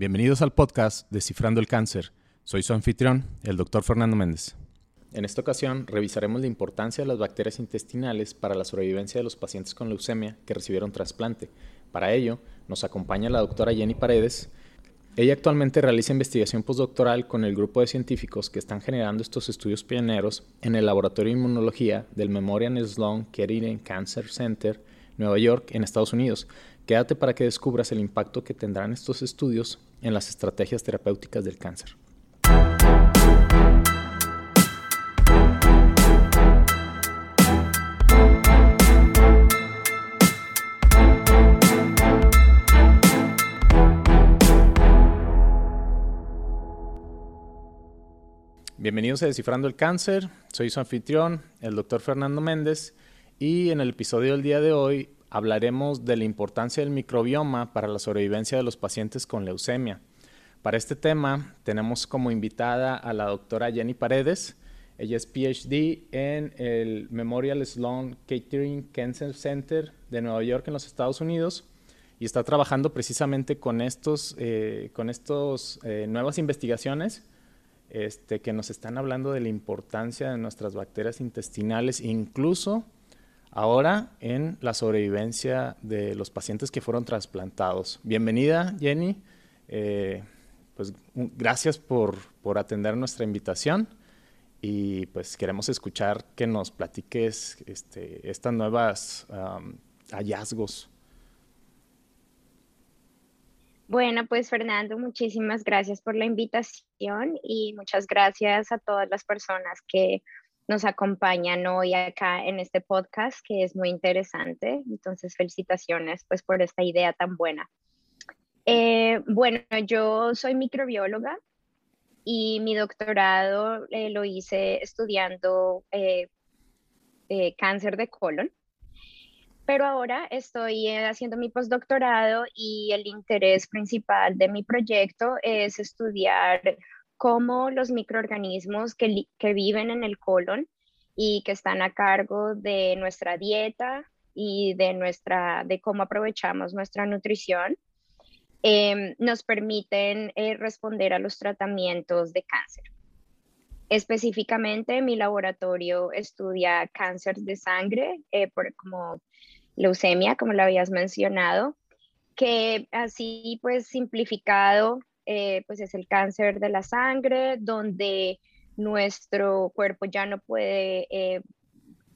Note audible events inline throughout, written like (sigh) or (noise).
Bienvenidos al podcast Descifrando el Cáncer. Soy su anfitrión, el doctor Fernando Méndez. En esta ocasión revisaremos la importancia de las bacterias intestinales para la sobrevivencia de los pacientes con leucemia que recibieron trasplante. Para ello, nos acompaña la doctora Jenny Paredes. Ella actualmente realiza investigación postdoctoral con el grupo de científicos que están generando estos estudios pioneros en el Laboratorio de Inmunología del Memorial Sloan Kettering Cancer Center, Nueva York, en Estados Unidos. Quédate para que descubras el impacto que tendrán estos estudios en las estrategias terapéuticas del cáncer. Bienvenidos a Descifrando el Cáncer. Soy su anfitrión, el doctor Fernando Méndez, y en el episodio del día de hoy hablaremos de la importancia del microbioma para la sobrevivencia de los pacientes con leucemia. Para este tema tenemos como invitada a la doctora Jenny Paredes. Ella es PhD en el Memorial Sloan Kettering Cancer Center de Nueva York en los Estados Unidos y está trabajando precisamente con estos, eh, eh, nuevas investigaciones este, que nos están hablando de la importancia de nuestras bacterias intestinales, incluso ahora en la sobrevivencia de los pacientes que fueron trasplantados. Bienvenida, Jenny. Eh, pues gracias por, atender nuestra invitación y pues queremos escuchar que nos platiques este, estas nuevas hallazgos. Bueno, pues Fernando, muchísimas gracias por la invitación y muchas gracias a todas las personas que nos acompañan hoy acá en este podcast, que es muy interesante. Entonces, felicitaciones pues por esta idea tan buena. Eh, bueno, yo soy microbióloga y mi doctorado eh, lo hice estudiando eh, cáncer de colon. Pero ahora estoy haciendo mi postdoctorado y el interés principal de mi proyecto es estudiar cómo los microorganismos que, viven en el colon y que están a cargo de nuestra dieta y de, nuestra, de cómo aprovechamos nuestra nutrición, em, nos permiten eh, responder a los tratamientos de cáncer. Específicamente, mi laboratorio estudia cáncer de sangre, eh, por, como leucemia, como lo habías mencionado, que así pues simplificado eh, pues es el cáncer de la sangre, donde nuestro cuerpo ya no puede, eh,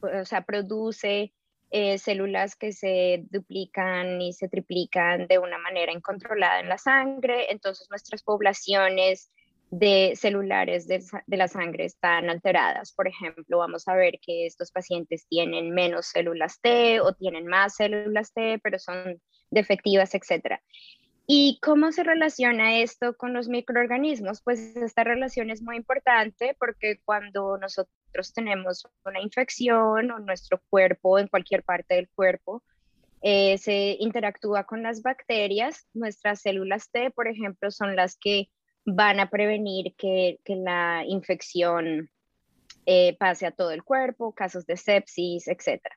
o sea, produce eh, células que se duplican y se triplican de una manera incontrolada en la sangre, entonces nuestras poblaciones de celulares de, de, la sangre están alteradas. Por ejemplo, vamos a ver que estos pacientes tienen menos células T o tienen más células T, pero son defectivas, etc. ¿Y cómo se relaciona esto con los microorganismos? Pues esta relación es muy importante porque cuando nosotros tenemos una infección o nuestro cuerpo, en cualquier parte del cuerpo, eh, se interactúa con las bacterias, nuestras células T, por ejemplo, son las que van a prevenir que, la infección eh, pase a todo el cuerpo, casos de sepsis, etcétera.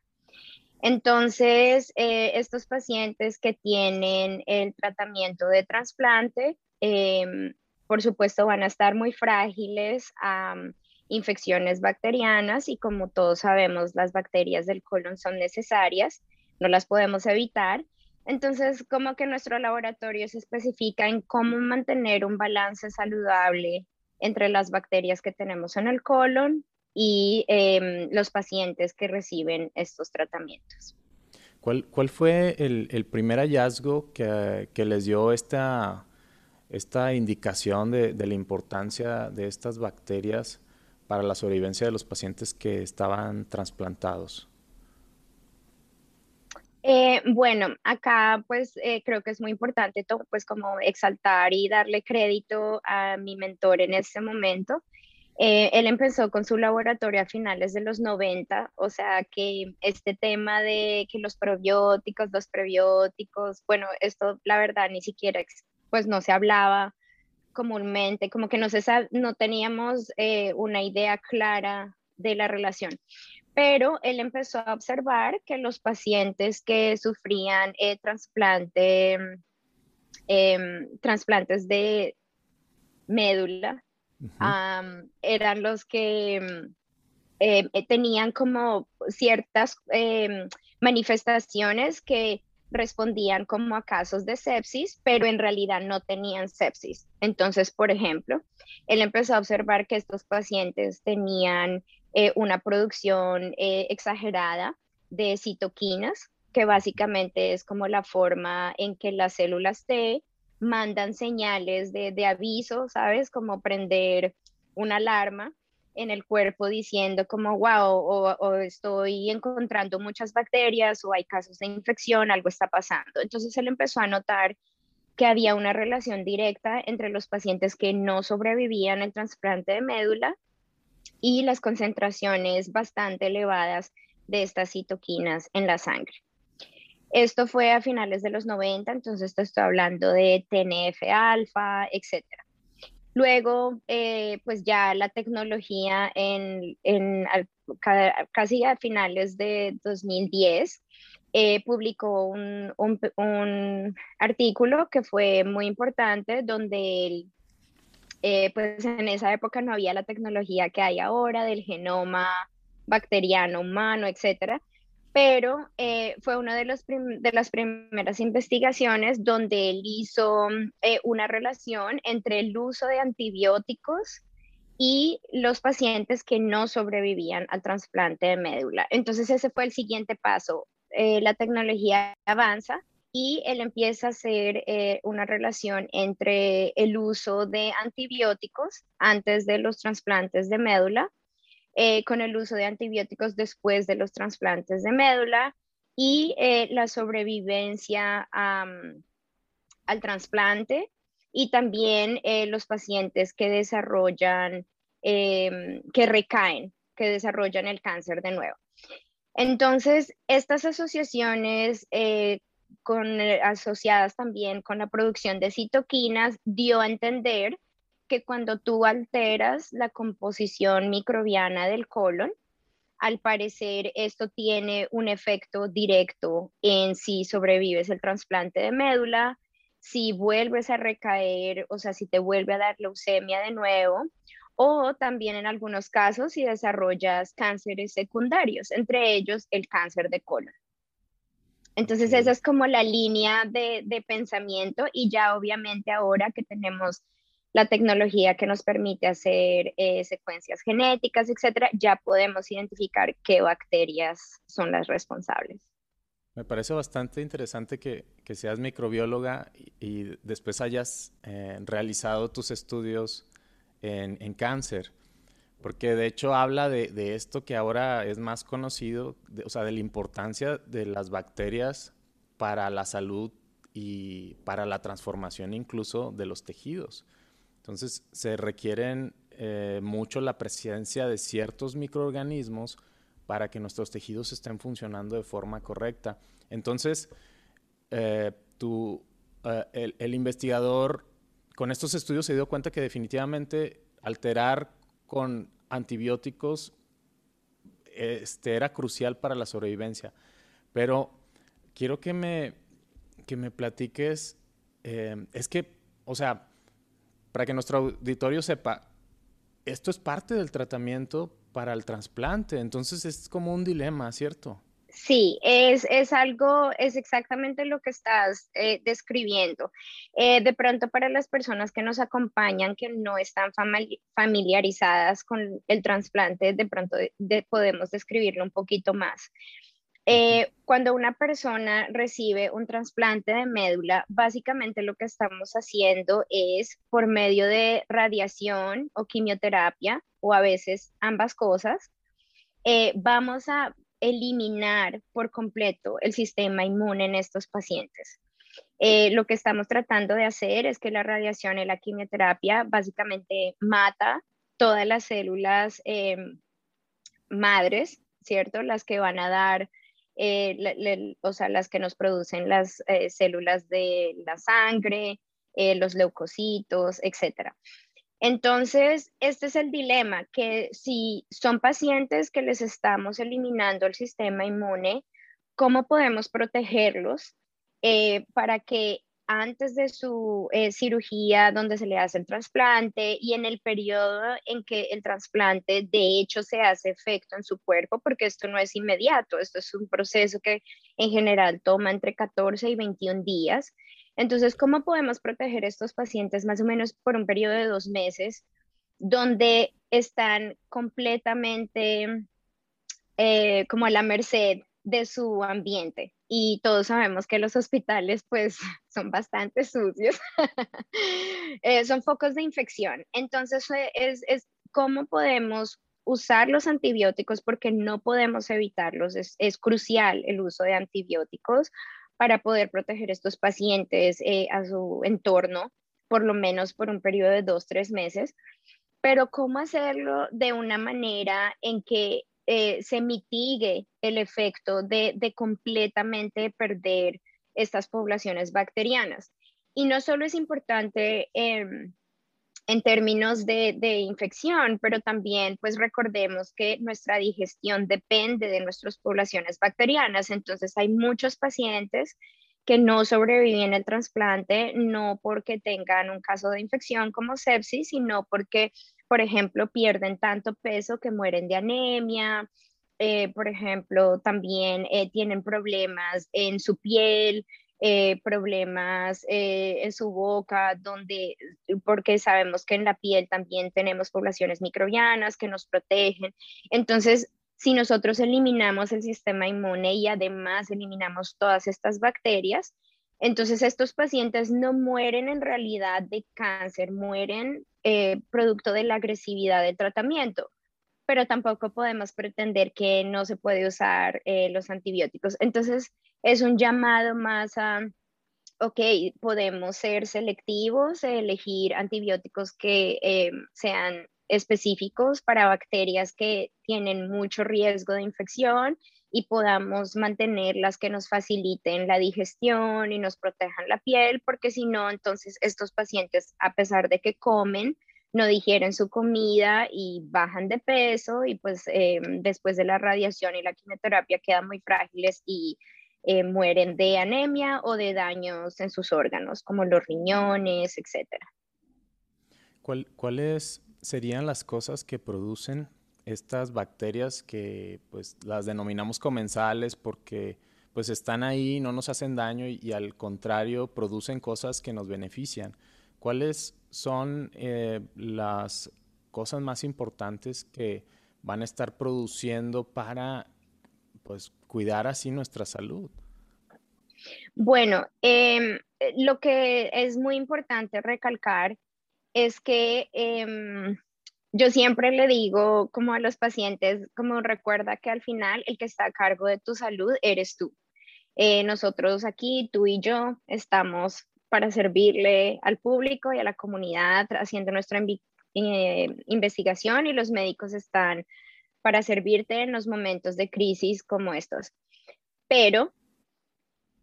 Entonces, eh, estos pacientes que tienen el tratamiento de trasplante, em, por supuesto, van a estar muy frágiles a mm, infecciones bacterianas y como todos sabemos, las bacterias del colon son necesarias, no las podemos evitar. Entonces, como que nuestro laboratorio se especifica en cómo mantener un balance saludable entre las bacterias que tenemos en el colon y em, los pacientes que reciben estos tratamientos. ¿Cuál, cuál fue el, el, primer hallazgo que, que, les dio esta, esta indicación de, de, la importancia de estas bacterias para la sobrevivencia de los pacientes que estaban trasplantados? Eh, bueno, acá pues eh, creo que es muy importante pues como exaltar y darle crédito a mi mentor en ese momento. Eh, él empezó con su laboratorio a finales de los 90, o sea que este tema de que los probióticos, los prebióticos, bueno, esto la verdad ni siquiera pues no se hablaba comúnmente, como que no, se no teníamos eh, una idea clara de la relación. Pero él empezó a observar que los pacientes que sufrían eh, trasplante em, trasplantes de médula eran los que em, em, eh, tenían como ciertas manifestaciones que respondían como a casos de sepsis, pero en realidad no tenían sepsis. Entonces, por ejemplo, él empezó a observar que estos pacientes tenían eh, una producción eh, exagerada de citoquinas, que básicamente es como la forma en que las células T mandan señales de, de aviso, ¿sabes? Como prender una alarma en el cuerpo diciendo como, wow, o, estoy encontrando muchas bacterias o hay casos de infección, algo está pasando. Entonces él empezó a notar que había una relación directa entre los pacientes que no sobrevivían al trasplante de médula y las concentraciones bastante elevadas de estas citoquinas en la sangre. Esto fue a finales de los 90, entonces estoy hablando de TNF-alfa, etcétera. Luego, eh, pues ya la tecnología en, casi a finales de 2010 eh, publicó un, artículo que fue muy importante donde eh, pues en esa época no había la tecnología que hay ahora del genoma bacteriano humano, etcétera pero eh, fue una de, de, las primeras investigaciones donde él hizo eh, una relación entre el uso de antibióticos y los pacientes que no sobrevivían al trasplante de médula. Entonces ese fue el siguiente paso. Eh, la tecnología avanza y él empieza a hacer una relación entre el uso de antibióticos antes de los trasplantes de médula eh, con el uso de antibióticos después de los trasplantes de médula y eh, la sobrevivencia al trasplante y también eh, los pacientes que desarrollan, em, que recaen, que desarrollan el cáncer de nuevo. Entonces, estas asociaciones con, asociadas también con la producción de citoquinas dio a entender que cuando tú alteras la composición microbiana del colon, al parecer esto tiene un efecto directo en si sobrevives el trasplante de médula, si vuelves a recaer, o sea, si te vuelve a dar leucemia de nuevo, o también en algunos casos si desarrollas cánceres secundarios, entre ellos el cáncer de colon. Entonces esa es como la línea de, de pensamiento y ya obviamente ahora que tenemos la tecnología que nos permite hacer eh, secuencias genéticas, etcétera, ya podemos identificar qué bacterias son las responsables. Me parece bastante interesante que, seas microbióloga y, después hayas eh, realizado tus estudios en, cáncer, porque de hecho habla de, esto que ahora es más conocido, o sea, de la importancia de las bacterias para la salud y para la transformación incluso de los tejidos. Entonces se requieren eh, mucho la presencia de ciertos microorganismos para que nuestros tejidos estén funcionando de forma correcta. Entonces, eh, eh, el, investigador con estos estudios se dio cuenta que definitivamente alterar con antibióticos este, era crucial para la sobrevivencia. Pero quiero que me, que me platiques, es que, o sea, para que nuestro auditorio sepa, esto es parte del tratamiento para el trasplante, entonces es como un dilema, ¿cierto? Sí, es, es algo, es exactamente lo que estás eh, describiendo. Eh, de pronto para las personas que nos acompañan, que no están familiarizadas con el trasplante, de pronto podemos describirlo un poquito más. Eh, cuando una persona recibe un trasplante de médula, básicamente lo que estamos haciendo es por medio de radiación o quimioterapia, o a veces ambas cosas, eh, vamos a eliminar por completo el sistema inmune en estos pacientes. Eh, lo que estamos tratando de hacer es que la radiación y la quimioterapia básicamente mata todas las células madres, ¿cierto? Las que van a dar eh, o sea, las que nos producen las eh, células de la sangre, eh, los leucocitos, etc. Entonces, este es el dilema, que si son pacientes que les estamos eliminando el sistema inmune, ¿cómo podemos protegerlos para que antes de su eh, cirugía donde se le hace el trasplante y en el periodo en que el trasplante de hecho se hace efecto en su cuerpo, porque esto no es inmediato, esto es un proceso que en general toma entre 14 y 21 días. Entonces, ¿cómo podemos proteger a estos pacientes más o menos por un periodo de dos meses donde están completamente eh, como a la merced de su ambiente? Y todos sabemos que los hospitales pues (laughs) son bastante sucios, (laughs) eh, son focos de infección. Entonces es, es cómo podemos usar los antibióticos porque no podemos evitarlos. Es, es crucial el uso de antibióticos para poder proteger estos pacientes eh, a su entorno, por lo menos por un periodo de dos, tres meses. Pero cómo hacerlo de una manera en que eh, se mitigue el efecto de, completamente perder estas poblaciones bacterianas. Y no solo es importante em, en términos de, de, infección, pero también pues recordemos que nuestra digestión depende de nuestras poblaciones bacterianas. Entonces hay muchos pacientes que no sobreviven al trasplante, no porque tengan un caso de infección como sepsis, sino porque por ejemplo, pierden tanto peso que mueren de anemia, eh, por ejemplo, también eh, tienen problemas en su piel, eh, problemas en su boca, donde, porque sabemos que en la piel también tenemos poblaciones microbianas que nos protegen. Entonces, si nosotros eliminamos el sistema inmune y además eliminamos todas estas bacterias, entonces, estos pacientes no mueren en realidad de cáncer, mueren eh, producto de la agresividad del tratamiento, pero tampoco podemos pretender que no se puede usar eh, los antibióticos. Entonces, es un llamado más a, ok, podemos ser selectivos, elegir antibióticos que eh, sean específicos para bacterias que tienen mucho riesgo de infección y podamos mantener las que nos faciliten la digestión y nos protejan la piel, porque si no, entonces estos pacientes, a pesar de que comen, no digieren su comida y bajan de peso y pues eh, después de la radiación y la quimioterapia quedan muy frágiles y eh, mueren de anemia o de daños en sus órganos, como los riñones, etc. ¿Cuáles serían las cosas que producen estas bacterias que pues las denominamos comensales porque pues están ahí, no nos hacen daño y, al contrario producen cosas que nos benefician. ¿Cuáles son eh, las cosas más importantes que van a estar produciendo para pues cuidar así nuestra salud? Bueno, em, lo que es muy importante recalcar es que em, yo siempre le digo como a los pacientes, como recuerda que al final el que está a cargo de tu salud eres tú. Eh, nosotros aquí, tú y yo, estamos para servirle al público y a la comunidad haciendo nuestra eh, investigación y los médicos están para servirte en los momentos de crisis como estos. Pero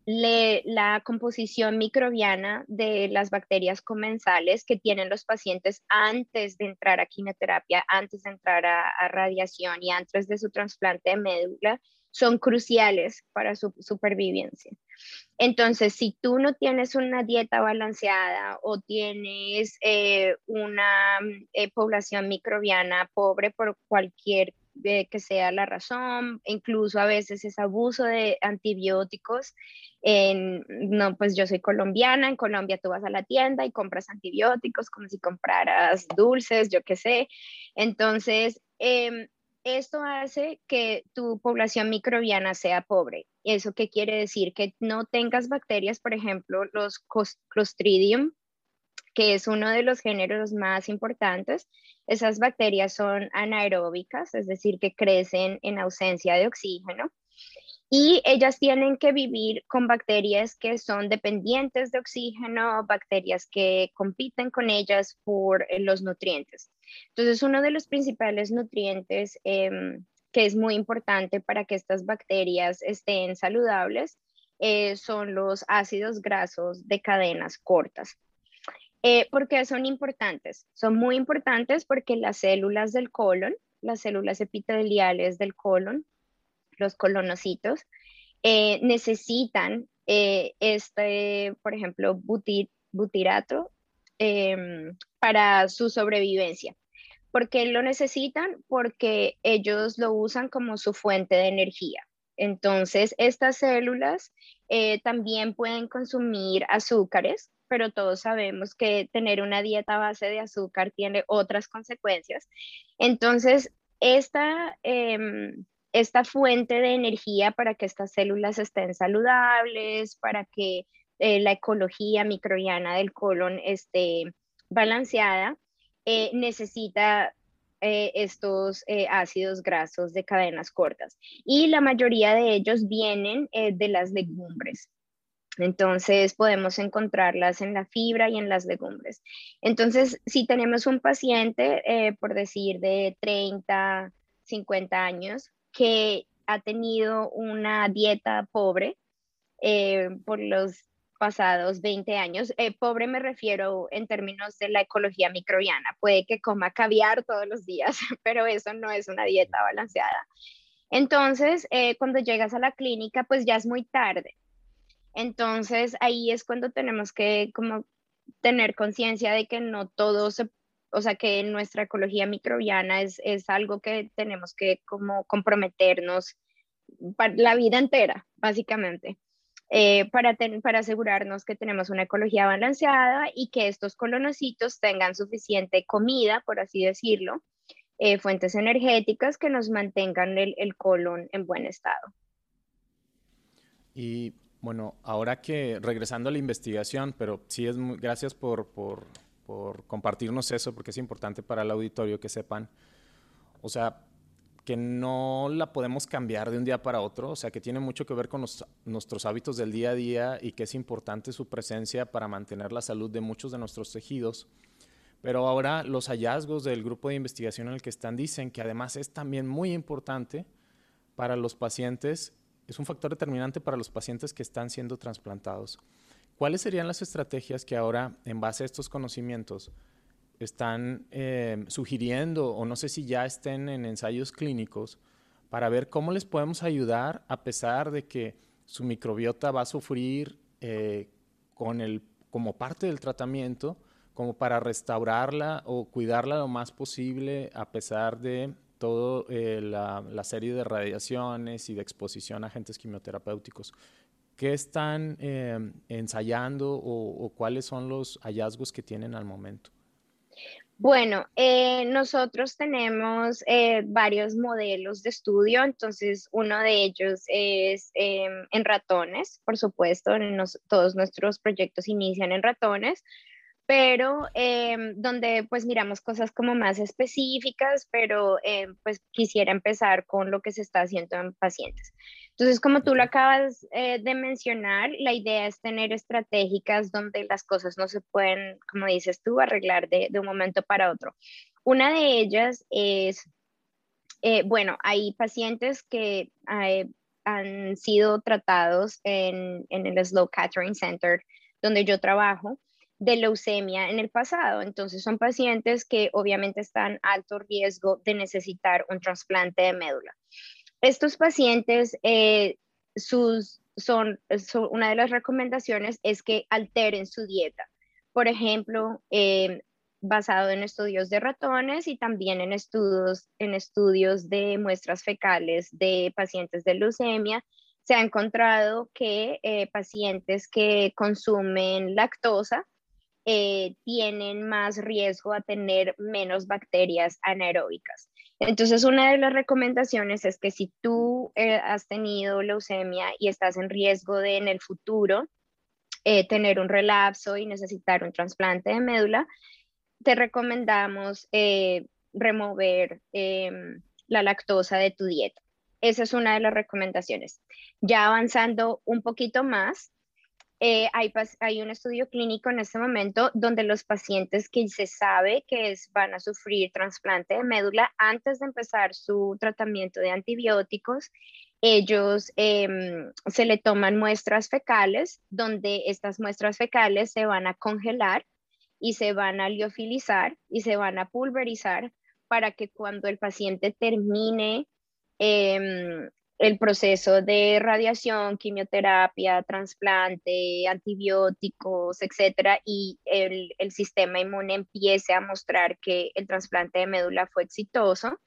la composición microbiana de las bacterias comensales que tienen los pacientes antes de entrar a quimioterapia, antes de entrar a, radiación y antes de su trasplante de médula son cruciales para su supervivencia. Entonces, si tú no tienes una dieta balanceada o tienes eh, una eh, población microbiana pobre por cualquier que sea la razón, incluso a veces es abuso de antibióticos. No, pues yo soy colombiana, en Colombia tú vas a la tienda y compras antibióticos como si compraras dulces, yo qué sé. Entonces, em, esto hace que tu población microbiana sea pobre. ¿Eso qué quiere decir? Que no tengas bacterias, por ejemplo, los Clostridium, que es uno de los géneros más importantes. Esas bacterias son anaeróbicas, es decir, que crecen en ausencia de oxígeno. Y ellas tienen que vivir con bacterias que son dependientes de oxígeno, bacterias que compiten con ellas por eh, los nutrientes. Entonces, uno de los principales nutrientes em, que es muy importante para que estas bacterias estén saludables eh, son los ácidos grasos de cadenas cortas. Eh, ¿Por qué son importantes? Son muy importantes porque las células del colon, las células epiteliales del colon, los colonocitos, eh, necesitan este, por ejemplo, butirato em, para su sobrevivencia. ¿Por qué lo necesitan? Porque ellos lo usan como su fuente de energía. Entonces, estas células eh, también pueden consumir azúcares, pero todos sabemos que tener una dieta base de azúcar tiene otras consecuencias. Entonces, esta, em, esta fuente de energía para que estas células estén saludables, para que eh, la ecología microbiana del colon esté balanceada, eh, necesita eh, estos ácidos grasos de cadenas cortas. Y la mayoría de ellos vienen de las legumbres. Entonces podemos encontrarlas en la fibra y en las legumbres. Entonces, si tenemos un paciente, por decir, de 30, 50 años, que ha tenido una dieta pobre por los pasados 20 años. Eh, pobre me refiero en términos de la ecología microbiana. Puede que coma caviar todos los días, (laughs) pero eso no es una dieta balanceada. Entonces, eh, cuando llegas a la clínica, pues ya es muy tarde. Entonces, ahí es cuando tenemos que como tener conciencia de que no todo se, o sea, que nuestra ecología microbiana es, es algo que tenemos que como comprometernos para la vida entera, básicamente. Eh, para, para asegurarnos que tenemos una ecología balanceada y que estos colonocitos tengan suficiente comida, por así decirlo, eh, fuentes energéticas que nos mantengan el, el, colon en buen estado. Y bueno, ahora que regresando a la investigación, pero sí es gracias por, compartirnos eso, porque es importante para el auditorio que sepan. O sea, que no la podemos cambiar de un día para otro, o sea, que tiene mucho que ver con nuestros hábitos del día a día y que es importante su presencia para mantener la salud de muchos de nuestros tejidos. Pero ahora los hallazgos del grupo de investigación en el que están dicen que además es también muy importante para los pacientes, es un factor determinante para los pacientes que están siendo trasplantados. ¿Cuáles serían las estrategias que ahora, en base a estos conocimientos, están eh, sugiriendo, o no sé si ya estén en ensayos clínicos, para ver cómo les podemos ayudar a pesar de que su microbiota va a sufrir eh, con el, como parte del tratamiento, como para restaurarla o cuidarla lo más posible a pesar de toda eh, la, serie de radiaciones y de exposición a agentes quimioterapéuticos. ¿Qué están ensayando o cuáles son los hallazgos que tienen al momento? Bueno, eh, nosotros tenemos eh, varios modelos de estudio, entonces uno de ellos es em, en ratones, por supuesto, todos nuestros proyectos inician en ratones, pero em, donde pues miramos cosas como más específicas, pero em, pues quisiera empezar con lo que se está haciendo en pacientes. Entonces, como tú lo acabas eh, de mencionar, la idea es tener estratégicas donde las cosas no se pueden, como dices tú, arreglar de, un momento para otro. Una de ellas es, eh, bueno, hay pacientes que eh, han sido tratados en, en el Slow Catering Center, donde yo trabajo, de leucemia en el pasado. Entonces son pacientes que obviamente están a alto riesgo de necesitar un trasplante de médula. Estos pacientes, eh, sus, son, una de las recomendaciones es que alteren su dieta. Por ejemplo, eh, basado en estudios de ratones y también en estudios, en estudios de muestras fecales de pacientes de leucemia, se ha encontrado que eh, pacientes que consumen lactosa tienen más riesgo a tener menos bacterias anaeróbicas. Entonces, una de las recomendaciones es que si tú eh, has tenido leucemia y estás en riesgo de en el futuro eh, tener un relapso y necesitar un trasplante de médula, te recomendamos eh, remover em, la lactosa de tu dieta. Esa es una de las recomendaciones. Ya avanzando un poquito más, eh, hay, un estudio clínico en este momento donde los pacientes que se sabe que van a sufrir trasplante de médula antes de empezar su tratamiento de antibióticos, ellos em, se le toman muestras fecales donde estas muestras fecales se van a congelar y se van a liofilizar y se van a pulverizar para que cuando el paciente termine em, el proceso de radiación, quimioterapia, trasplante, antibióticos, etcétera, y el, el, sistema inmune empiece a mostrar que el trasplante de médula fue exitoso,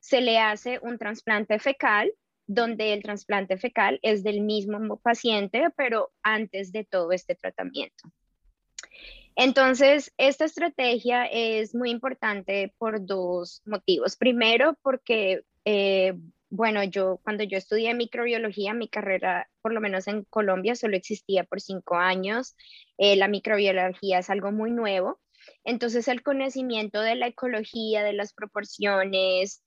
se le hace un trasplante fecal, donde el trasplante fecal es del mismo paciente, pero antes de todo este tratamiento. Entonces, esta estrategia es muy importante por dos motivos. Primero, porque eh, bueno, yo cuando yo estudié microbiología, mi carrera, por lo menos en Colombia, solo existía por cinco años. Eh, la microbiología es algo muy nuevo. Entonces, el conocimiento de la ecología, de las proporciones,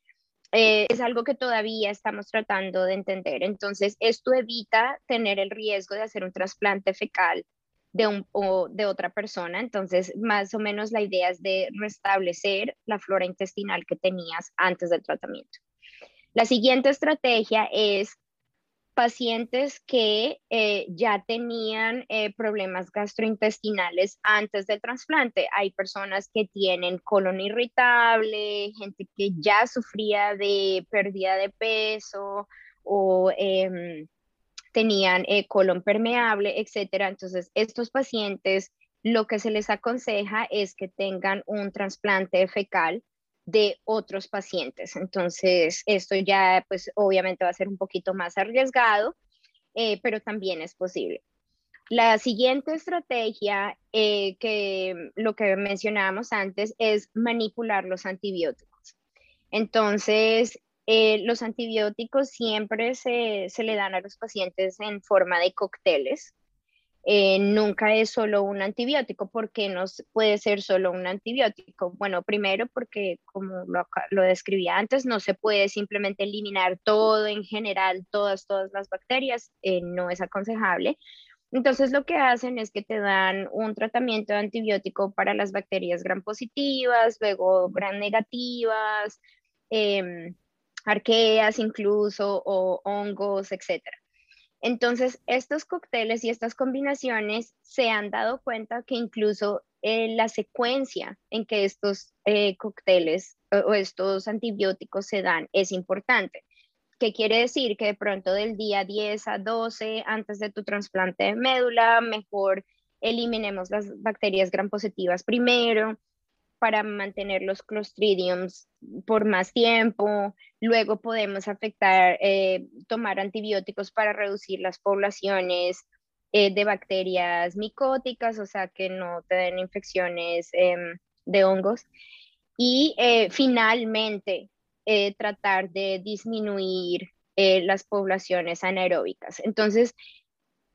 eh, es algo que todavía estamos tratando de entender. Entonces, esto evita tener el riesgo de hacer un trasplante fecal de, otra persona. Entonces, más o menos la idea es de restablecer la flora intestinal que tenías antes del tratamiento. La siguiente estrategia es pacientes que eh, ya tenían eh, problemas gastrointestinales antes del trasplante. Hay personas que tienen colon irritable, gente que ya sufría de pérdida de peso o em, tenían eh, colon permeable, etcétera. Entonces, estos pacientes lo que se les aconseja es que tengan un trasplante fecal de otros pacientes. Entonces, esto ya, pues obviamente va a ser un poquito más arriesgado, eh, pero también es posible. La siguiente estrategia, eh, que lo que mencionábamos antes, es manipular los antibióticos. Entonces, eh, los antibióticos siempre se, se, le dan a los pacientes en forma de cócteles. Eh, nunca es solo un antibiótico. ¿Por qué no puede ser solo un antibiótico? Bueno, primero porque, como lo, lo, describía antes, no se puede simplemente eliminar todo en general, todas, todas las bacterias, eh, no es aconsejable. Entonces lo que hacen es que te dan un tratamiento de antibiótico para las bacterias gram positivas, luego gram negativas, em, arqueas incluso, o hongos, etcétera. Entonces, estos cócteles y estas combinaciones se han dado cuenta que incluso eh, la secuencia en que estos eh, cócteles o, estos antibióticos se dan es importante. ¿Qué quiere decir? Que de pronto del día 10 a 12 antes de tu trasplante de médula, mejor eliminemos las bacterias gram positivas primero, para mantener los clostridiums por más tiempo. Luego podemos afectar, eh, tomar antibióticos para reducir las poblaciones eh, de bacterias micóticas, o sea, que no te den infecciones em, de hongos. Y eh, finalmente, tratar de disminuir las poblaciones anaeróbicas. Entonces,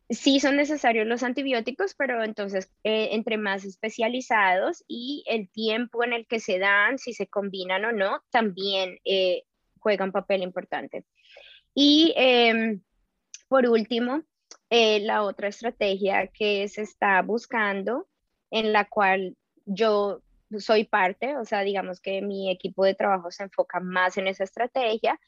sí son necesarios los antibióticos, pero entonces eh, entre más especializados y el tiempo en el que se dan, si se combinan o no, también eh, juegan papel importante. Y em, por último, eh, la otra estrategia que se está buscando, en la cual yo soy parte, o sea, digamos que mi equipo de trabajo se enfoca más en esa estrategia,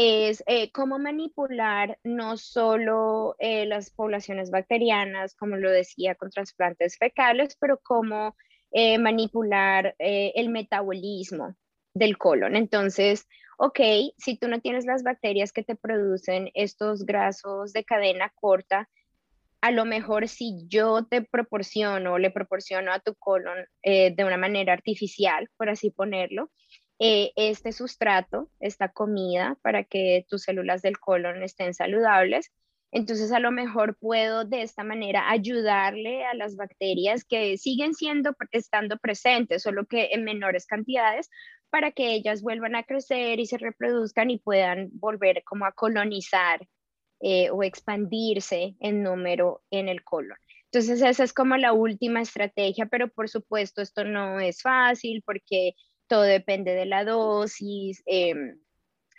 es eh, cómo manipular no solo eh, las poblaciones bacterianas, como lo decía, con trasplantes fecales, pero cómo eh, manipular el metabolismo del colon. Entonces, ok, si tú no tienes las bacterias que te producen estos grasos de cadena corta, a lo mejor si yo te proporciono, le proporciono a tu colon de una manera artificial, por así ponerlo, eh, este sustrato, esta comida, para que tus células del colon estén saludables. Entonces, a lo mejor puedo de esta manera ayudarle a las bacterias que siguen siendo, estando presentes, solo que en menores cantidades, para que ellas vuelvan a crecer y se reproduzcan y puedan volver como a colonizar eh, o expandirse en número en el colon. Entonces, esa es como la última estrategia, pero por supuesto esto no es fácil porque todo depende de la dosis, em,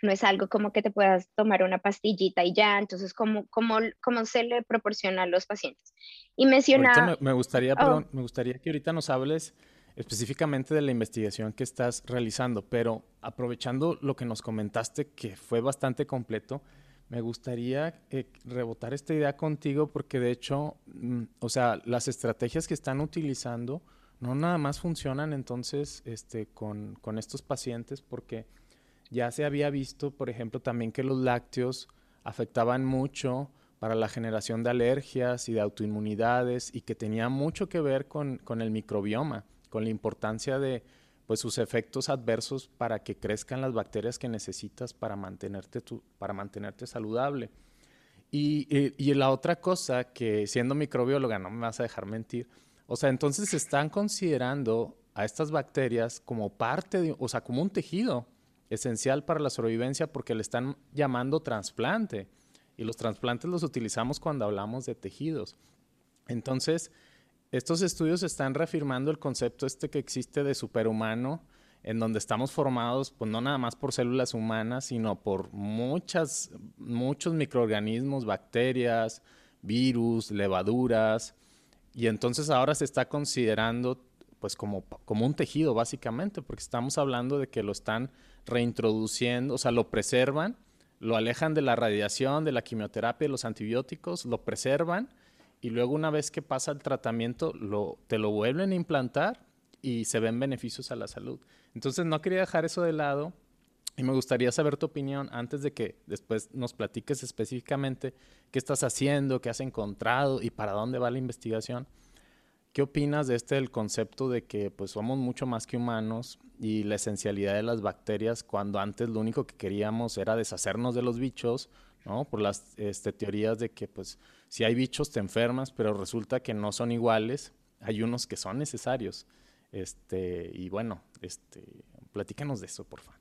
no es algo como que te puedas tomar una pastillita y ya, entonces, ¿cómo, cómo, cómo se le proporciona a los pacientes? Y mencionaba... Me, gustaría, oh. me gustaría que ahorita nos hables específicamente de la investigación que estás realizando, pero aprovechando lo que nos comentaste, que fue bastante completo, me gustaría eh, rebotar esta idea contigo porque de hecho, mm, o sea, las estrategias que están utilizando no nada más funcionan entonces este, con, estos pacientes porque ya se había visto, por ejemplo, también que los lácteos afectaban mucho para la generación de alergias y de autoinmunidades y que tenía mucho que ver con, con el microbioma, con la importancia de pues, sus efectos adversos para que crezcan las bacterias que necesitas para mantenerte, para mantenerte saludable. Y, y, y, la otra cosa que siendo microbióloga, no me vas a dejar mentir, o sea, entonces están considerando a estas bacterias como parte o sea, como un tejido esencial para la sobrevivencia porque le están llamando trasplante. Y los trasplantes los utilizamos cuando hablamos de tejidos. Entonces, estos estudios están reafirmando el concepto este que existe de superhumano, en donde estamos formados, pues no nada más por células humanas, sino por muchas, muchos microorganismos, bacterias, virus, levaduras, y entonces ahora se está considerando pues como, como un tejido básicamente, porque estamos hablando de que lo están reintroduciendo, o sea, lo preservan, lo alejan de la radiación, de la quimioterapia, de los antibióticos, lo preservan y luego una vez que pasa el tratamiento, lo, te lo vuelven a implantar y se ven beneficios a la salud. Entonces no quería dejar eso de lado y me gustaría saber tu opinión antes de que después nos platiques específicamente qué estás haciendo, qué has encontrado y para dónde va la investigación. ¿Qué opinas de este el concepto de que pues somos mucho más que humanos y la esencialidad de las bacterias cuando antes lo único que queríamos era deshacernos de los bichos, ¿no? Por las este, teorías de que pues si hay bichos te enfermas, pero resulta que no son iguales, hay unos que son necesarios. Este, y bueno, este, platícanos de eso, por favor.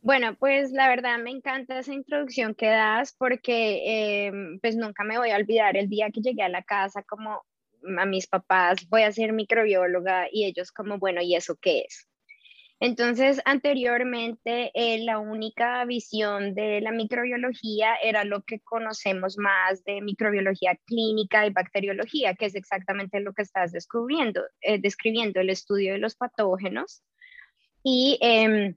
Bueno, pues la verdad me encanta esa introducción que das porque em, pues nunca me voy a olvidar el día que llegué a la casa como a mis papás, voy a ser microbióloga y ellos como, bueno, ¿y eso qué es? Entonces, anteriormente, eh, la única visión de la microbiología era lo que conocemos más de microbiología clínica y bacteriología, que es exactamente lo que estás descubriendo, eh, describiendo el estudio de los patógenos. Y em,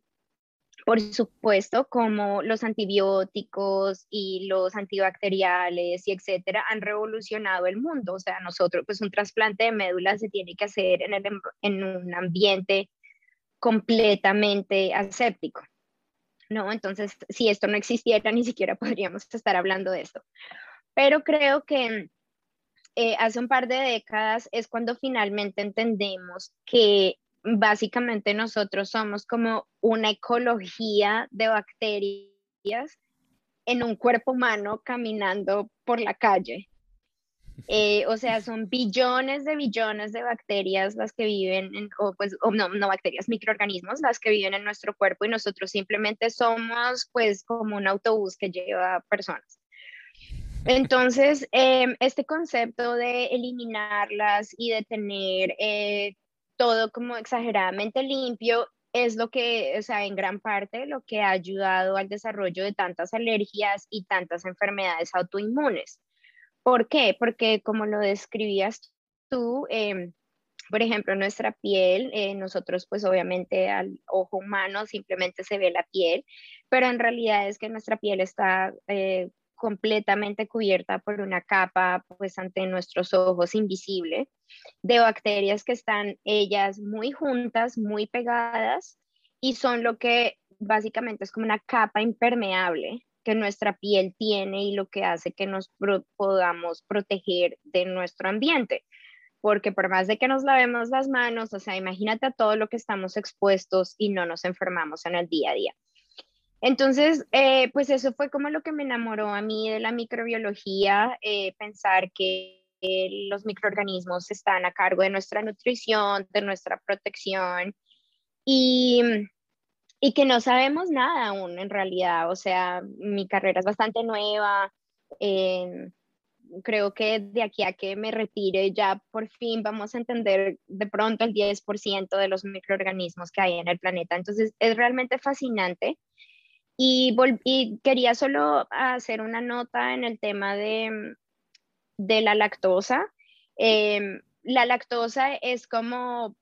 por supuesto, como los antibióticos y los antibacteriales y etcétera han revolucionado el mundo. O sea, nosotros, pues un trasplante de médula se tiene que hacer en, el, en un ambiente completamente aséptico. ¿no? Entonces, si esto no existiera, ni siquiera (laughs) podríamos estar hablando de esto. Pero creo que eh, hace un par de décadas es cuando finalmente entendemos que básicamente nosotros somos como una ecología de bacterias en un cuerpo humano caminando por la calle. (laughs) Eh, o sea, son billones de billones de bacterias las que viven, en, o pues, no, no bacterias, microorganismos, las que viven en nuestro cuerpo y nosotros simplemente somos pues como un autobús que lleva personas. Entonces, em, este concepto de eliminarlas y de tener eh, todo como exageradamente limpio es lo que, o sea, en gran parte lo que ha ayudado al desarrollo de tantas alergias y tantas enfermedades autoinmunes. ¿Por qué? Porque como lo describías tú, em, por ejemplo, nuestra piel, eh, nosotros pues obviamente al ojo humano simplemente se ve la piel, pero en realidad es que nuestra piel está eh, completamente cubierta por una capa, pues ante nuestros ojos invisible, de bacterias que están ellas muy juntas, muy pegadas y son lo que básicamente es como una capa impermeable que nuestra piel tiene y lo que hace que nos podamos proteger de nuestro ambiente. Porque por más de que nos lavemos las manos, o sea, imagínate a todo lo que estamos expuestos y no nos enfermamos en el día a día. Entonces, eh, pues eso fue como lo que me enamoró a mí de la microbiología, eh, pensar que los microorganismos están a cargo de nuestra nutrición, de nuestra protección y, y que no sabemos nada aún en realidad. O sea, mi carrera es bastante nueva. creo que de aquí a que me retire ya por fin vamos a entender de pronto el 10% de los microorganismos que hay en el planeta. Entonces es realmente fascinante y, quería solo hacer una nota en el tema de, de la lactosa. Em, la lactosa es como,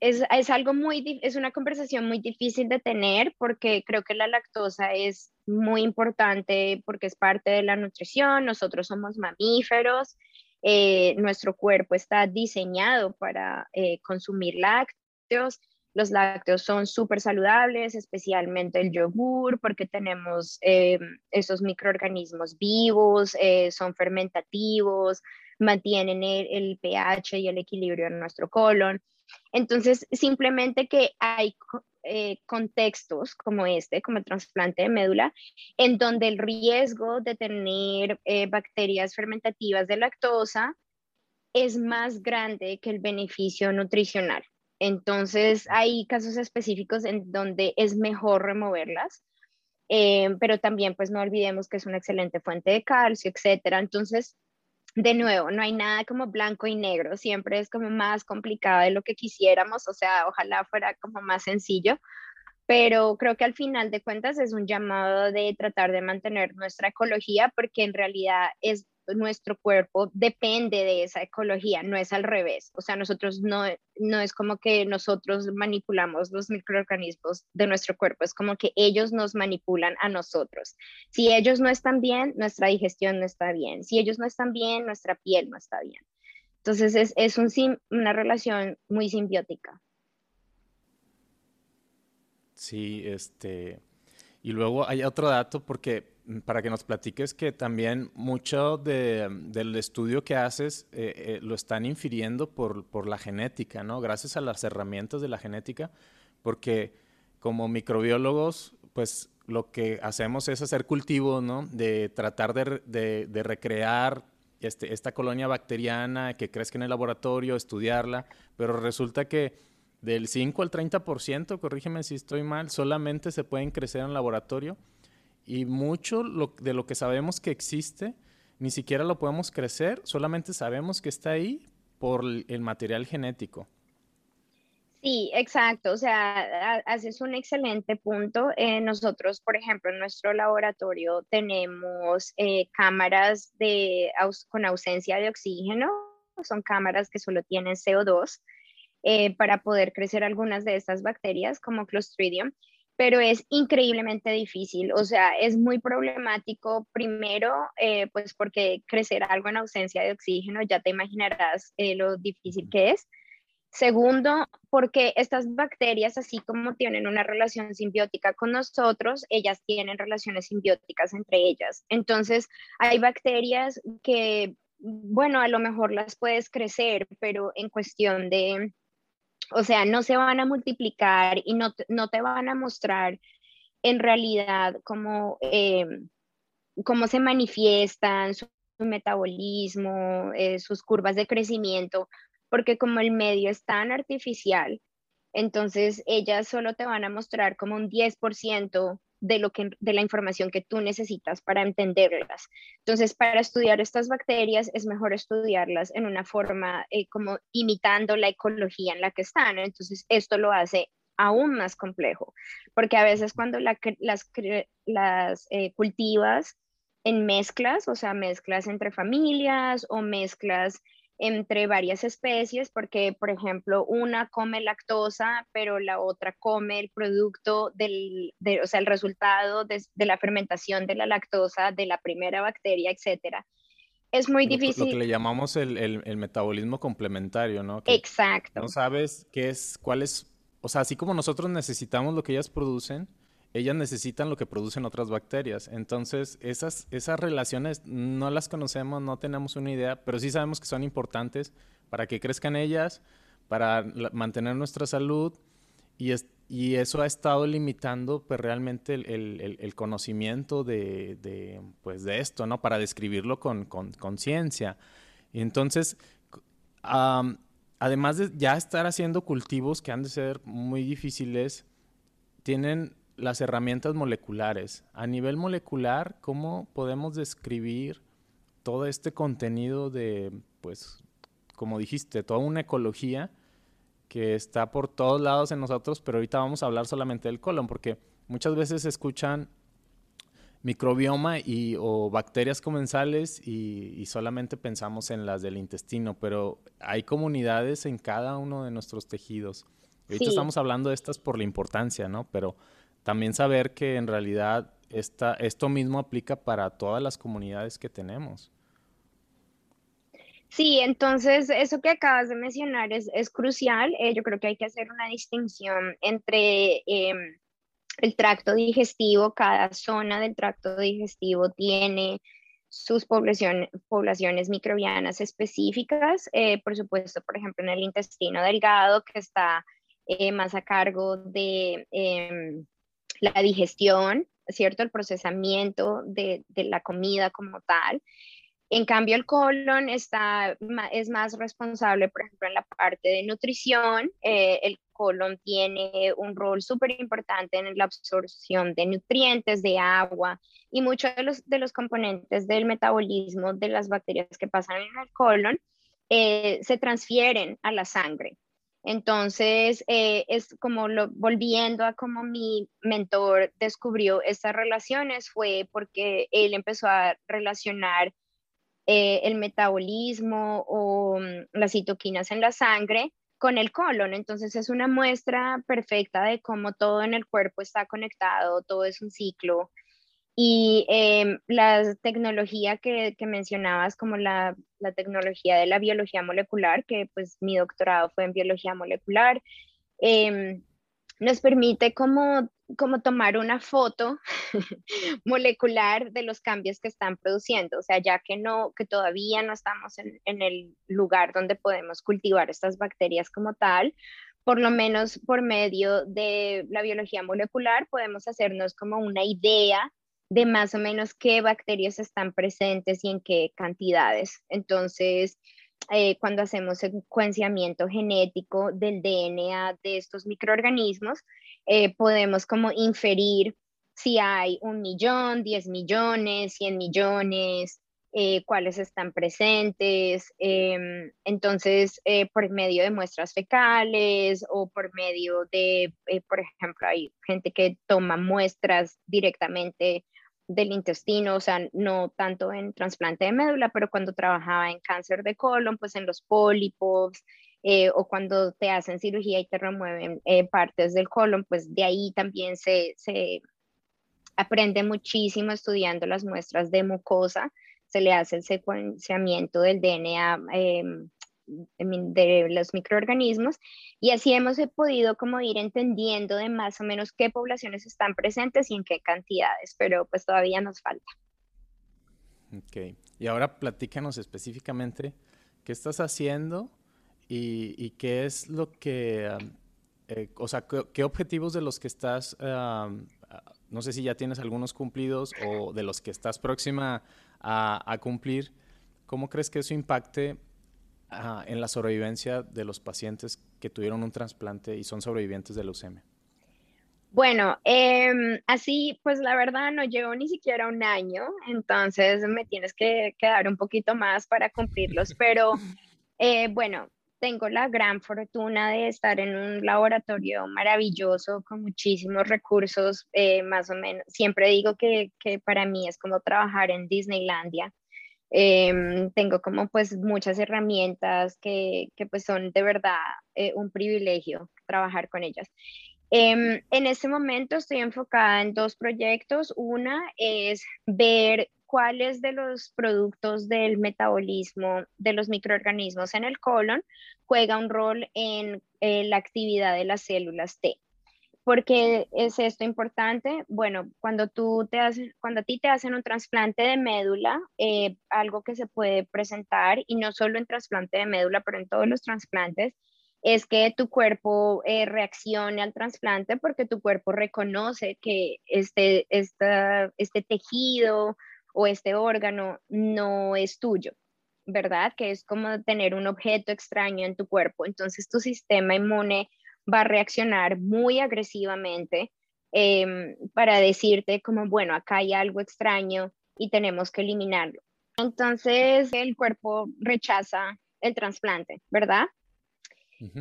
es, es, algo muy, es una conversación muy difícil de tener porque creo que la lactosa es muy importante porque es parte de la nutrición, nosotros somos mamíferos, eh, nuestro cuerpo está diseñado para eh, consumir lácteos Los lácteos son súper saludables, especialmente el yogur, porque tenemos eh, esos microorganismos vivos, eh, son fermentativos, mantienen el, pH y el equilibrio en nuestro colon. Entonces, simplemente que hay eh, contextos como este, como el trasplante de médula, en donde el riesgo de tener bacterias fermentativas de lactosa es más grande que el beneficio nutricional. Entonces, hay casos específicos en donde es mejor removerlas, eh, pero también pues no olvidemos que es una excelente fuente de calcio, etcétera. Entonces, de nuevo, no hay nada como blanco y negro, siempre es como más complicado de lo que quisiéramos, o sea, ojalá fuera como más sencillo, pero creo que al final de cuentas es un llamado de tratar de mantener nuestra ecología porque en realidad es nuestro cuerpo depende de esa ecología, no es al revés. O sea, nosotros no, no es como que nosotros manipulamos los microorganismos de nuestro cuerpo, es como que ellos nos manipulan a nosotros. Si ellos no están bien, nuestra digestión no está bien. Si ellos no están bien, nuestra piel no está bien. Entonces es, es un, una relación muy simbiótica. Sí, este, y luego hay otro dato porque para que nos platiques que también mucho del estudio que haces eh, eh, lo están infiriendo por, por, la genética, ¿no? Gracias a las herramientas de la genética, porque como microbiólogos, pues lo que hacemos es hacer cultivo, ¿no? De tratar de, de, recrear este, esta colonia bacteriana que crezca en el laboratorio, estudiarla, pero resulta que del 5 al 30%, corrígeme si estoy mal, solamente se pueden crecer en laboratorio y mucho de lo que sabemos que existe, ni siquiera lo podemos crecer, solamente sabemos que está ahí por el material genético. Sí, exacto. O sea, haces un excelente punto. Eh, nosotros, por ejemplo, en nuestro laboratorio tenemos eh, cámaras de, con ausencia de oxígeno. Son cámaras que solo tienen CO2 eh, para poder crecer algunas de estas bacterias como Clostridium, pero es increíblemente difícil, o sea, es muy problemático primero, eh, pues porque crecer algo en ausencia de oxígeno, ya te imaginarás eh, lo difícil que es. Segundo, porque estas bacterias, así como tienen una relación simbiótica con nosotros, ellas tienen relaciones simbióticas entre ellas. Entonces, hay bacterias que, bueno, a lo mejor las puedes crecer, pero en cuestión de, o sea, no se van a multiplicar y no, te van a mostrar en realidad cómo, eh, cómo se manifiestan su metabolismo, eh, sus curvas de crecimiento, porque como el medio es tan artificial, entonces ellas solo te van a mostrar como un 10% de, lo que, de la información que tú necesitas para entenderlas. Entonces, para estudiar estas bacterias es mejor estudiarlas en una forma eh, como imitando la ecología en la que están. Entonces, esto lo hace aún más complejo, porque a veces cuando las, eh, cultivas en mezclas, o sea, mezclas entre familias o mezclas entre varias especies, porque, por ejemplo, una come lactosa, pero la otra come el producto del, o sea, el resultado de, la fermentación de la lactosa de la primera bacteria, etcétera. Es muy difícil. Lo que le llamamos el, metabolismo complementario, ¿no? Exacto. No sabes qué es, cuál es, o sea, así como nosotros necesitamos lo que ellas producen, ellas necesitan lo que producen otras bacterias. Entonces, esas, esas relaciones no las conocemos, no tenemos una idea, pero sí sabemos que son importantes para que crezcan ellas, para mantener nuestra salud y, y eso ha estado limitando pues, realmente el, conocimiento de, pues, de esto, ¿no? Para describirlo con conciencia. y entonces, además de ya estar haciendo cultivos que han de ser muy difíciles, tienen las herramientas moleculares. A nivel molecular, ¿cómo podemos describir todo este contenido de, pues, como dijiste, toda una ecología que está por todos lados en nosotros, pero ahorita vamos a hablar solamente del colon, porque muchas veces se escuchan microbioma y, o bacterias comensales y, solamente pensamos en las del intestino, pero hay comunidades en cada uno de nuestros tejidos. Ahorita estamos hablando de estas por la importancia, ¿no? Pero también saber que en realidad esto mismo aplica para todas las comunidades que tenemos. Sí, entonces eso que acabas de mencionar es, es crucial. Eh, yo creo que hay que hacer una distinción entre em, el tracto digestivo. Cada zona del tracto digestivo tiene sus poblaciones microbianas específicas. Eh, por supuesto, por ejemplo, en el intestino delgado, que está eh, más a cargo de em, la digestión, ¿cierto? El procesamiento de, la comida como tal. En cambio, el colon está, es más responsable, por ejemplo, en la parte de nutrición. Eh, el colon tiene un rol súper importante en la absorción de nutrientes, de agua y muchos de los, de los componentes del metabolismo de las bacterias que pasan en el colon eh, se transfieren a la sangre. Entonces, eh, es como lo, volviendo a cómo mi mentor descubrió estas relaciones, fue porque él empezó a relacionar eh, el metabolismo o mm, las citoquinas en la sangre con el colon. Entonces es una muestra perfecta de cómo todo en el cuerpo está conectado, todo es un ciclo. Y em, la tecnología que, mencionabas, como la, la, tecnología de la biología molecular, que pues mi doctorado fue en biología molecular, em, nos permite como, como tomar una foto (laughs) molecular de los cambios que están produciendo, o sea, ya que no, que todavía no estamos en, en el lugar donde podemos cultivar estas bacterias como tal, por lo menos por medio de la biología molecular podemos hacernos como una idea de más o menos qué bacterias están presentes y en qué cantidades. Entonces, eh, cuando hacemos secuenciamiento genético del DNA de estos microorganismos, eh, podemos como inferir si hay un millón, diez millones, cien millones, eh, cuáles están presentes. Em, entonces, por medio de muestras fecales o por medio de, por ejemplo, hay gente que toma muestras directamente del intestino, o sea, no tanto en trasplante de médula, pero cuando trabajaba en cáncer de colon, pues en los pólipos, eh, o cuando te hacen cirugía y te remueven eh, partes del colon, pues de ahí también se, se aprende muchísimo estudiando las muestras de mucosa, se le hace el secuenciamiento del DNA em, de los microorganismos y así hemos podido como ir entendiendo de más o menos qué poblaciones están presentes y en qué cantidades, pero pues todavía nos falta. Ok, y ahora platícanos específicamente qué estás haciendo y, qué es lo que, eh, o sea, qué, objetivos de los que estás, no sé si ya tienes algunos cumplidos o de los que estás próxima a, a cumplir, ¿cómo crees que eso impacte en la sobrevivencia de los pacientes que tuvieron un trasplante y son sobrevivientes de leucemia? Bueno, em, así pues la verdad no llevo ni siquiera un año, entonces me tienes que quedar un poquito más para cumplirlos, pero (laughs) eh, bueno, tengo la gran fortuna de estar en un laboratorio maravilloso con muchísimos recursos, eh, más o menos, siempre digo que, que para mí es como trabajar en Disneylandia. Em, tengo como pues muchas herramientas que, que pues son de verdad eh, un privilegio trabajar con ellas. Em, en este momento estoy enfocada en dos proyectos. Una es ver cuáles de los productos del metabolismo de los microorganismos en el colon juega un rol en la actividad de las células T. ¿Por qué es esto importante? Bueno, cuando, tú te haces, cuando a ti te hacen un trasplante de médula, eh, algo que se puede presentar, y no solo en trasplante de médula, pero en todos los trasplantes, es que tu cuerpo eh, reaccione al trasplante porque tu cuerpo reconoce que este, este tejido o este órgano no es tuyo, ¿verdad? Que es como tener un objeto extraño en tu cuerpo. Entonces tu sistema inmune va a reaccionar muy agresivamente em, para decirte como, bueno, acá hay algo extraño y tenemos que eliminarlo. Entonces el cuerpo rechaza el trasplante, ¿verdad?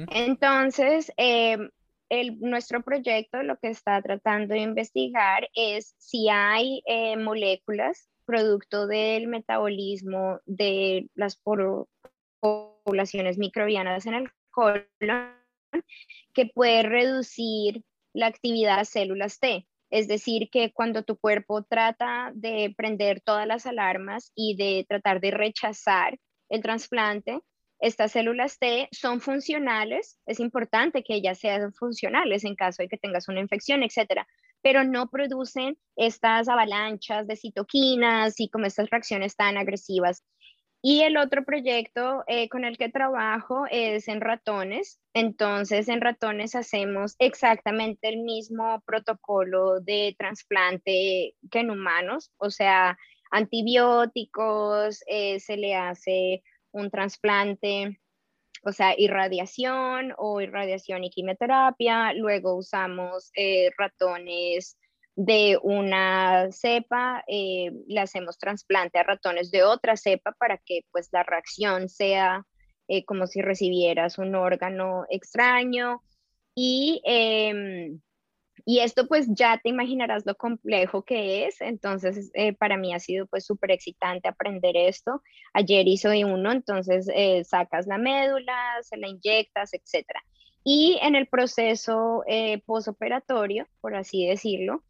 Entonces, em, el, nuestro proyecto lo que está tratando de investigar es si hay eh, moléculas producto del metabolismo de las poblaciones microbianas en el colon que puede reducir la actividad de células T. Es decir, que cuando tu cuerpo trata de prender todas las alarmas y de tratar de rechazar el trasplante, estas células T son funcionales, es importante que ellas sean funcionales en caso de que tengas una infección, etcétera, pero no producen estas avalanchas de citoquinas y como estas reacciones tan agresivas. Y el otro proyecto eh, con el que trabajo es en ratones. Entonces, en ratones hacemos exactamente el mismo protocolo de trasplante que en humanos, o sea, antibióticos, eh, se le hace un trasplante, o sea, irradiación o irradiación y quimioterapia. Luego usamos eh, ratones de una cepa, eh, le hacemos trasplante a ratones de otra cepa para que pues la reacción sea eh, como si recibieras un órgano extraño. Y em, y esto pues ya te imaginarás lo complejo que es, entonces eh, para mí ha sido pues súper excitante aprender esto. Ayer hice uno, entonces eh, sacas la médula, se la inyectas, etc. Y en el proceso posoperatorio, por así decirlo,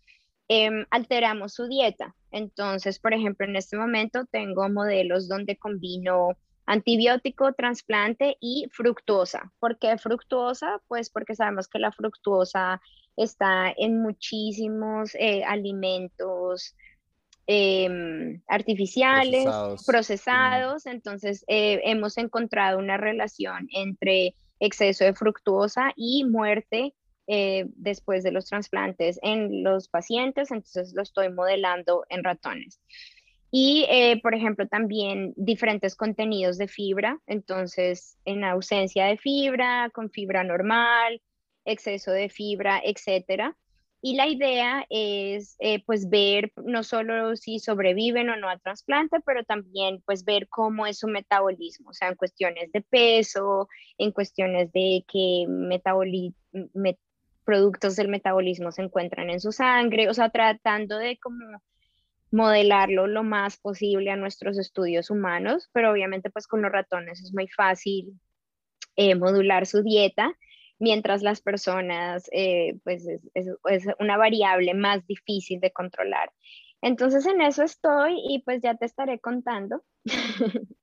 em, alteramos su dieta. Entonces, por ejemplo, en este momento tengo modelos donde combino antibiótico, trasplante y fructuosa. ¿Por qué fructuosa? Pues porque sabemos que la fructuosa está en muchísimos eh, alimentos em, artificiales, procesados, entonces eh, hemos encontrado una relación entre exceso de fructuosa y muerte eh, después de los trasplantes en los pacientes, entonces lo estoy modelando en ratones. Y, por ejemplo, también diferentes contenidos de fibra, entonces en ausencia de fibra, con fibra normal, exceso de fibra, etcétera. Y la idea es eh, pues ver no solo si sobreviven o no al trasplante, pero también pues ver cómo es su metabolismo, o sea, en cuestiones de peso, en cuestiones de qué productos del metabolismo se encuentran en su sangre, o sea, tratando de como modelarlo lo más posible a nuestros estudios humanos, pero obviamente pues con los ratones es muy fácil eh, modular su dieta mientras las personas, eh, pues es, una variable más difícil de controlar. Entonces en eso estoy y pues ya te estaré contando. (laughs)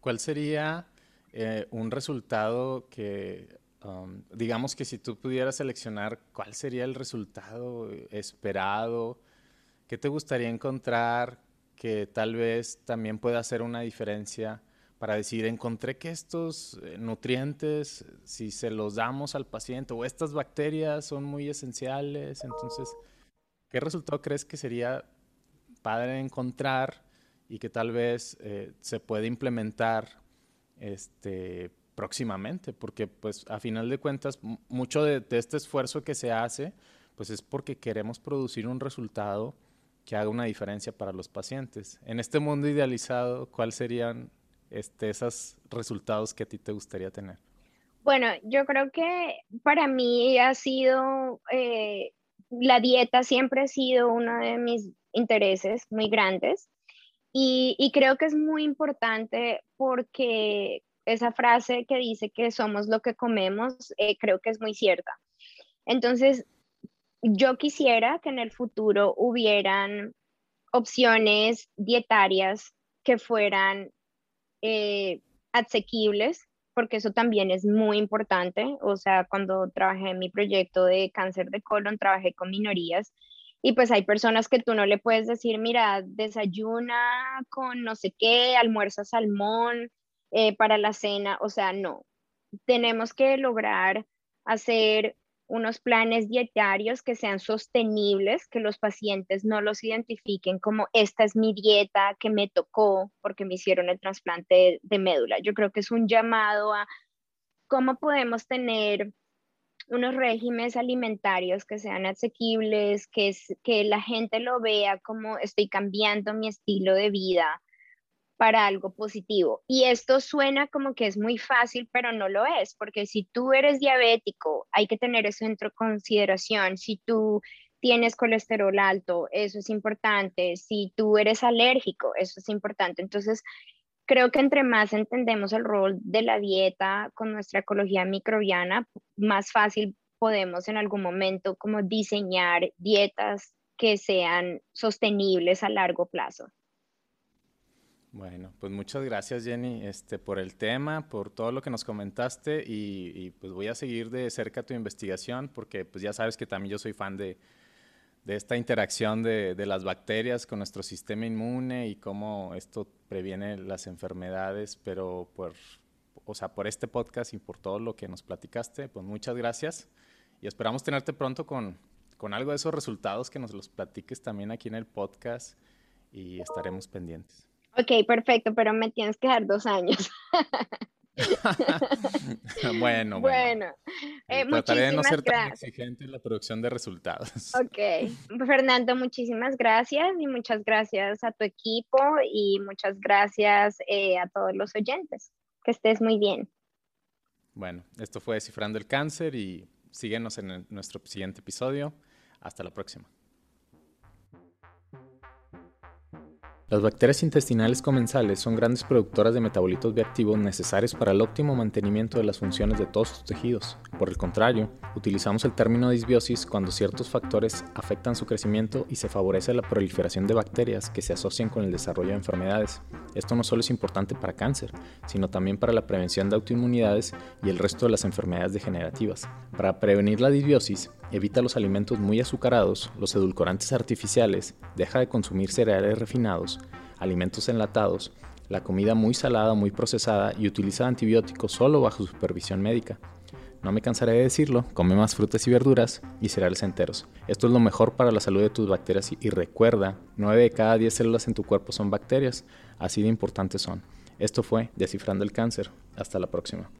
¿Cuál sería eh, un resultado que, um, digamos que si tú pudieras seleccionar, cuál sería el resultado esperado? ¿Qué te gustaría encontrar que tal vez también pueda hacer una diferencia? para decir, encontré que estos eh, nutrientes, si se los damos al paciente, o estas bacterias son muy esenciales, entonces, ¿qué resultado crees que sería padre encontrar y que tal vez eh, se puede implementar este, próximamente? Porque, pues, a final de cuentas, mucho de, este esfuerzo que se hace, pues es porque queremos producir un resultado que haga una diferencia para los pacientes. En este mundo idealizado, ¿cuáles serían este, esos resultados que a ti te gustaría tener? Bueno, yo creo que para mí ha sido, eh, la dieta siempre ha sido uno de mis intereses muy grandes y, creo que es muy importante porque esa frase que dice que somos lo que comemos, eh, creo que es muy cierta. Entonces, yo quisiera que en el futuro hubieran opciones dietarias que fueran eh, asequibles, porque eso también es muy importante. O sea, cuando trabajé en mi proyecto de cáncer de colon, trabajé con minorías y pues hay personas que tú no le puedes decir, mira, desayuna con no sé qué, almuerza salmón eh, para la cena. O sea, no. Tenemos que lograr hacer unos planes dietarios que sean sostenibles, que los pacientes no los identifiquen como esta es mi dieta que me tocó porque me hicieron el trasplante de, médula. Yo creo que es un llamado a cómo podemos tener unos regímenes alimentarios que sean asequibles, que, que la gente lo vea como estoy cambiando mi estilo de vida, para algo positivo. Y esto suena como que es muy fácil, pero no lo es, porque si tú eres diabético, hay que tener eso en consideración. Si tú tienes colesterol alto, eso es importante. Si tú eres alérgico, eso es importante. Entonces, creo que entre más entendemos el rol de la dieta con nuestra ecología microbiana, más fácil podemos en algún momento como diseñar dietas que sean sostenibles a largo plazo. Bueno, pues muchas gracias Jenny este, por el tema, por todo lo que nos comentaste y, pues voy a seguir de cerca tu investigación porque pues ya sabes que también yo soy fan de, esta interacción de, las bacterias con nuestro sistema inmune y cómo esto previene las enfermedades, pero por, o sea, por este podcast y por todo lo que nos platicaste, pues muchas gracias y esperamos tenerte pronto con, con algo de esos resultados que nos los platiques también aquí en el podcast y estaremos pendientes. Ok, perfecto, pero me tienes que dar dos años. (laughs) bueno, bueno. Eh, trataré de no ser tan exigente en la producción de resultados. Ok, Fernando, muchísimas gracias y muchas gracias a tu equipo y muchas gracias eh, a todos los oyentes. Que estés muy bien. Bueno, esto fue Descifrando el Cáncer y síguenos en nuestro siguiente episodio. Hasta la próxima. Las bacterias intestinales comensales son grandes productoras de metabolitos bioactivos necesarios para el óptimo mantenimiento de las funciones de todos tus tejidos. Por el contrario, utilizamos el término disbiosis cuando ciertos factores afectan su crecimiento y se favorece la proliferación de bacterias que se asocian con el desarrollo de enfermedades. Esto no solo es importante para cáncer, sino también para la prevención de autoinmunidades y el resto de las enfermedades degenerativas. Para prevenir la disbiosis, evita los alimentos muy azucarados, los edulcorantes artificiales, deja de consumir cereales refinados, alimentos enlatados, la comida muy salada, muy procesada y utiliza antibióticos solo bajo supervisión médica. No me cansaré de decirlo, come más frutas y verduras y cereales enteros. Esto es lo mejor para la salud de tus bacterias y recuerda, 9 de cada 10 células en tu cuerpo son bacterias, así de importantes son. Esto fue Descifrando el Cáncer. Hasta la próxima.